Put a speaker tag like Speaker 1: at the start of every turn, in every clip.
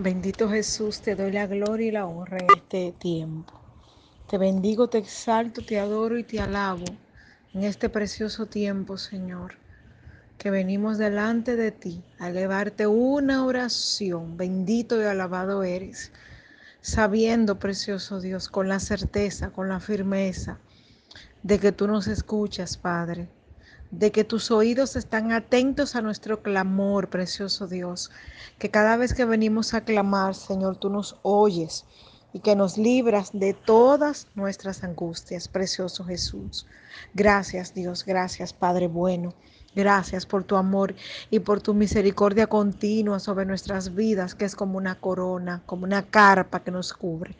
Speaker 1: Bendito Jesús, te doy la gloria y la honra en este tiempo. Te bendigo, te exalto, te adoro y te alabo en este precioso tiempo, Señor, que venimos delante de ti a elevarte una oración. Bendito y alabado eres, sabiendo, precioso Dios, con la certeza, con la firmeza de que tú nos escuchas, Padre de que tus oídos están atentos a nuestro clamor, precioso Dios, que cada vez que venimos a clamar, Señor, tú nos oyes y que nos libras de todas nuestras angustias, precioso Jesús. Gracias, Dios, gracias, Padre bueno. Gracias por tu amor y por tu misericordia continua sobre nuestras vidas, que es como una corona, como una carpa que nos cubre.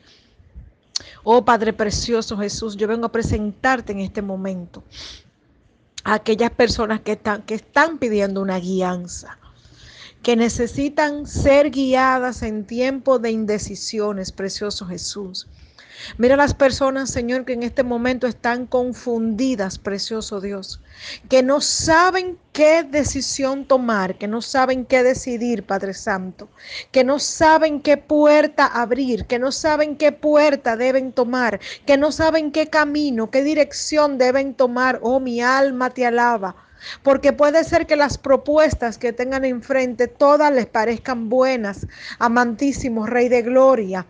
Speaker 1: Oh Padre precioso Jesús, yo vengo a presentarte en este momento aquellas personas que están, que están pidiendo una guianza, que necesitan ser guiadas en tiempo de indecisiones, precioso Jesús. Mira las personas, Señor, que en este momento están confundidas, precioso Dios, que no saben qué decisión tomar, que no saben qué decidir, Padre Santo, que no saben qué puerta abrir, que no saben qué puerta deben tomar, que no saben qué camino, qué dirección deben tomar. Oh, mi alma te alaba. Porque puede ser que las propuestas que tengan enfrente todas les parezcan buenas, amantísimo Rey de Gloria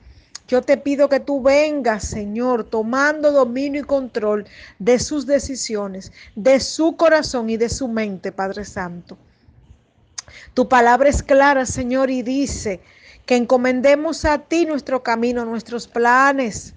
Speaker 1: yo te pido que tú vengas, Señor, tomando dominio y control de sus decisiones, de su corazón y de su mente, Padre Santo. Tu palabra es clara, Señor, y dice que encomendemos a ti nuestro camino, nuestros planes,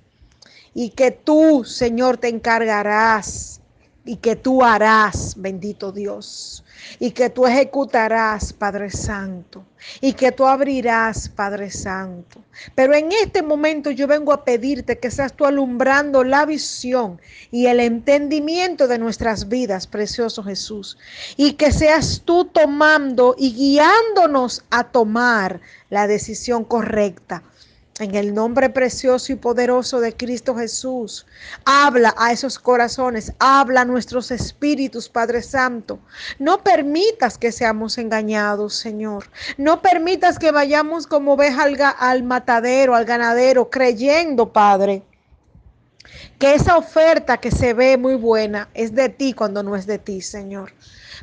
Speaker 1: y que tú, Señor, te encargarás y que tú harás, bendito Dios, y que tú ejecutarás, Padre Santo, y que tú abrirás, Padre Santo. Pero en este momento yo vengo a pedirte que seas tú alumbrando la visión y el entendimiento de nuestras vidas, precioso Jesús, y que seas tú tomando y guiándonos a tomar la decisión correcta en el nombre precioso y poderoso de Cristo Jesús, habla a esos corazones, habla a nuestros espíritus, Padre Santo. No permitas que seamos engañados, Señor. No permitas que vayamos como oveja al, al matadero, al ganadero, creyendo, Padre, que esa oferta que se ve muy buena es de ti cuando no es de ti, Señor.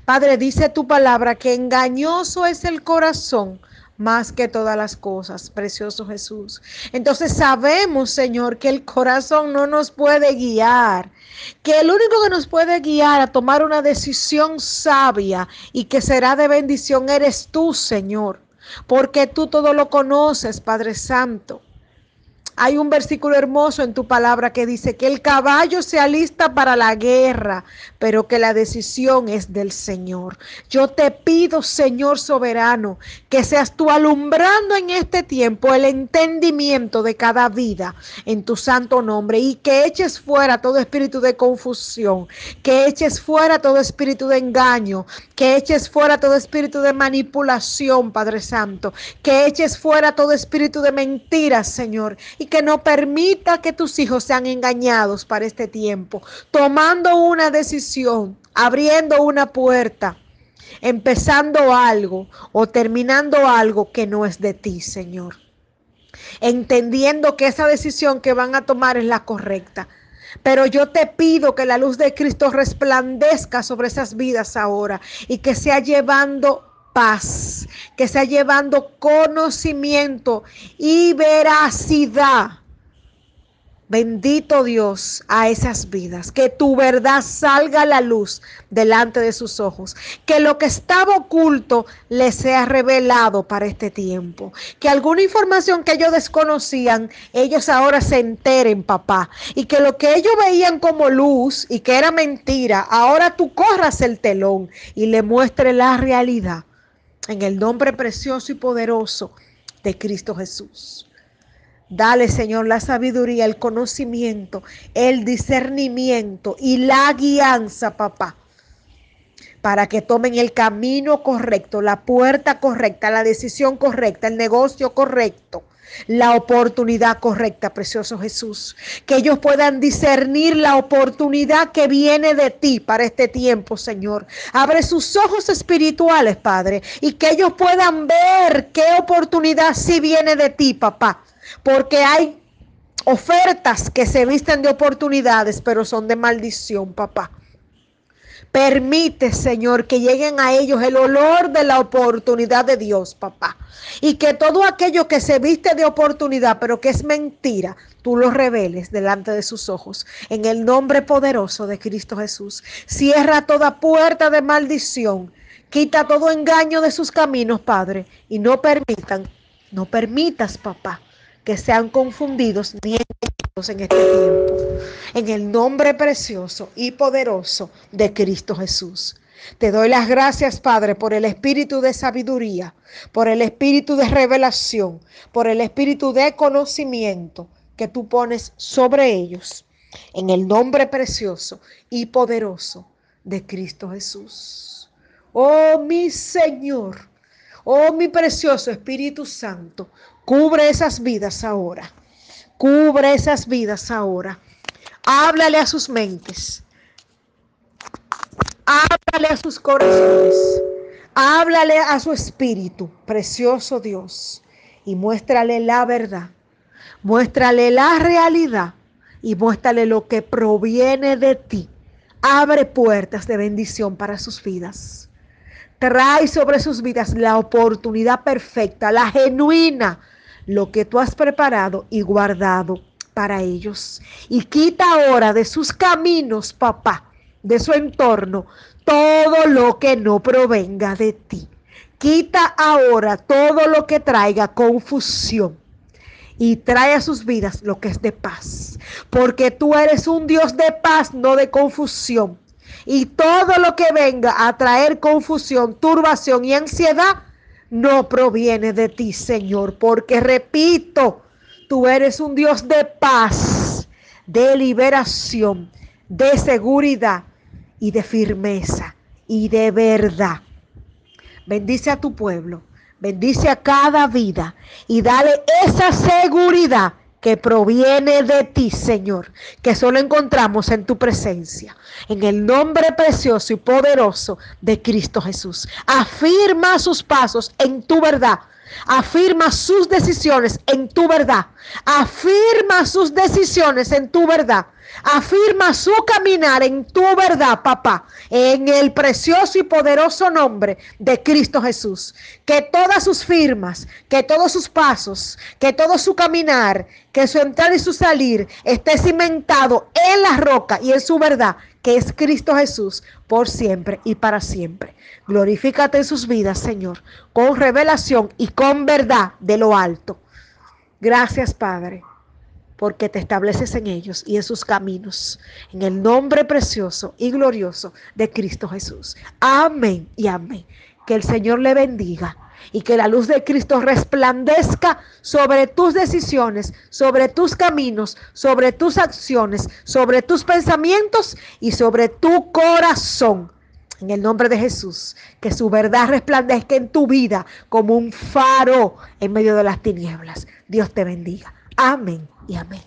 Speaker 1: Padre, dice tu palabra que engañoso es el corazón más que todas las cosas, precioso Jesús. Entonces sabemos, Señor, que el corazón no nos puede guiar, que el único que nos puede guiar a tomar una decisión sabia y que será de bendición eres tú, Señor, porque tú todo lo conoces, Padre Santo. Hay un versículo hermoso en tu palabra que dice que el caballo se alista para la guerra, pero que la decisión es del Señor. Yo te pido, Señor soberano, que seas tú alumbrando en este tiempo el entendimiento de cada vida en tu santo nombre y que eches fuera todo espíritu de confusión, que eches fuera todo espíritu de engaño, que eches fuera todo espíritu de manipulación, Padre Santo, que eches fuera todo espíritu de mentiras, Señor, y que no permita que tus hijos sean engañados para este tiempo, tomando una decisión, abriendo una puerta, empezando algo o terminando algo que no es de ti, Señor. Entendiendo que esa decisión que van a tomar es la correcta. Pero yo te pido que la luz de Cristo resplandezca sobre esas vidas ahora y que sea llevando que sea llevando conocimiento y veracidad. Bendito Dios a esas vidas, que tu verdad salga a la luz delante de sus ojos, que lo que estaba oculto les sea revelado para este tiempo, que alguna información que ellos desconocían, ellos ahora se enteren, papá, y que lo que ellos veían como luz y que era mentira, ahora tú corras el telón y le muestre la realidad en el nombre precioso y poderoso de Cristo Jesús. Dale, Señor, la sabiduría, el conocimiento, el discernimiento y la guianza, papá, para que tomen el camino correcto, la puerta correcta, la decisión correcta, el negocio correcto la oportunidad correcta, precioso Jesús. Que ellos puedan discernir la oportunidad que viene de ti para este tiempo, Señor. Abre sus ojos espirituales, Padre, y que ellos puedan ver qué oportunidad sí viene de ti, papá. Porque hay ofertas que se visten de oportunidades, pero son de maldición, papá. Permite, Señor, que lleguen a ellos el olor de la oportunidad de Dios, papá. Y que todo aquello que se viste de oportunidad, pero que es mentira, tú lo reveles delante de sus ojos. En el nombre poderoso de Cristo Jesús. Cierra toda puerta de maldición. Quita todo engaño de sus caminos, Padre. Y no permitan, no permitas, papá, que sean confundidos ni en este tiempo. En el nombre precioso y poderoso de Cristo Jesús. Te doy las gracias, Padre, por el espíritu de sabiduría, por el espíritu de revelación, por el espíritu de conocimiento que tú pones sobre ellos. En el nombre precioso y poderoso de Cristo Jesús. Oh mi Señor, oh mi precioso Espíritu Santo, cubre esas vidas ahora. Cubre esas vidas ahora. Háblale a sus mentes. Háblale a sus corazones. Háblale a su espíritu, precioso Dios. Y muéstrale la verdad. Muéstrale la realidad. Y muéstrale lo que proviene de ti. Abre puertas de bendición para sus vidas. Trae sobre sus vidas la oportunidad perfecta, la genuina lo que tú has preparado y guardado para ellos. Y quita ahora de sus caminos, papá, de su entorno, todo lo que no provenga de ti. Quita ahora todo lo que traiga confusión y trae a sus vidas lo que es de paz. Porque tú eres un Dios de paz, no de confusión. Y todo lo que venga a traer confusión, turbación y ansiedad, no proviene de ti, Señor, porque repito, tú eres un Dios de paz, de liberación, de seguridad y de firmeza y de verdad. Bendice a tu pueblo, bendice a cada vida y dale esa seguridad que proviene de ti, Señor, que solo encontramos en tu presencia. En el nombre precioso y poderoso de Cristo Jesús. Afirma sus pasos en tu verdad. Afirma sus decisiones en tu verdad. Afirma sus decisiones en tu verdad. Afirma su caminar en tu verdad, papá, en el precioso y poderoso nombre de Cristo Jesús. Que todas sus firmas, que todos sus pasos, que todo su caminar, que su entrar y su salir esté cimentado en la roca y en su verdad, que es Cristo Jesús, por siempre y para siempre. Glorifícate en sus vidas, Señor, con revelación y con verdad de lo alto. Gracias, Padre porque te estableces en ellos y en sus caminos, en el nombre precioso y glorioso de Cristo Jesús. Amén y amén. Que el Señor le bendiga y que la luz de Cristo resplandezca sobre tus decisiones, sobre tus caminos, sobre tus acciones, sobre tus pensamientos y sobre tu corazón. En el nombre de Jesús, que su verdad resplandezca en tu vida como un faro en medio de las tinieblas. Dios te bendiga. Amén y amén.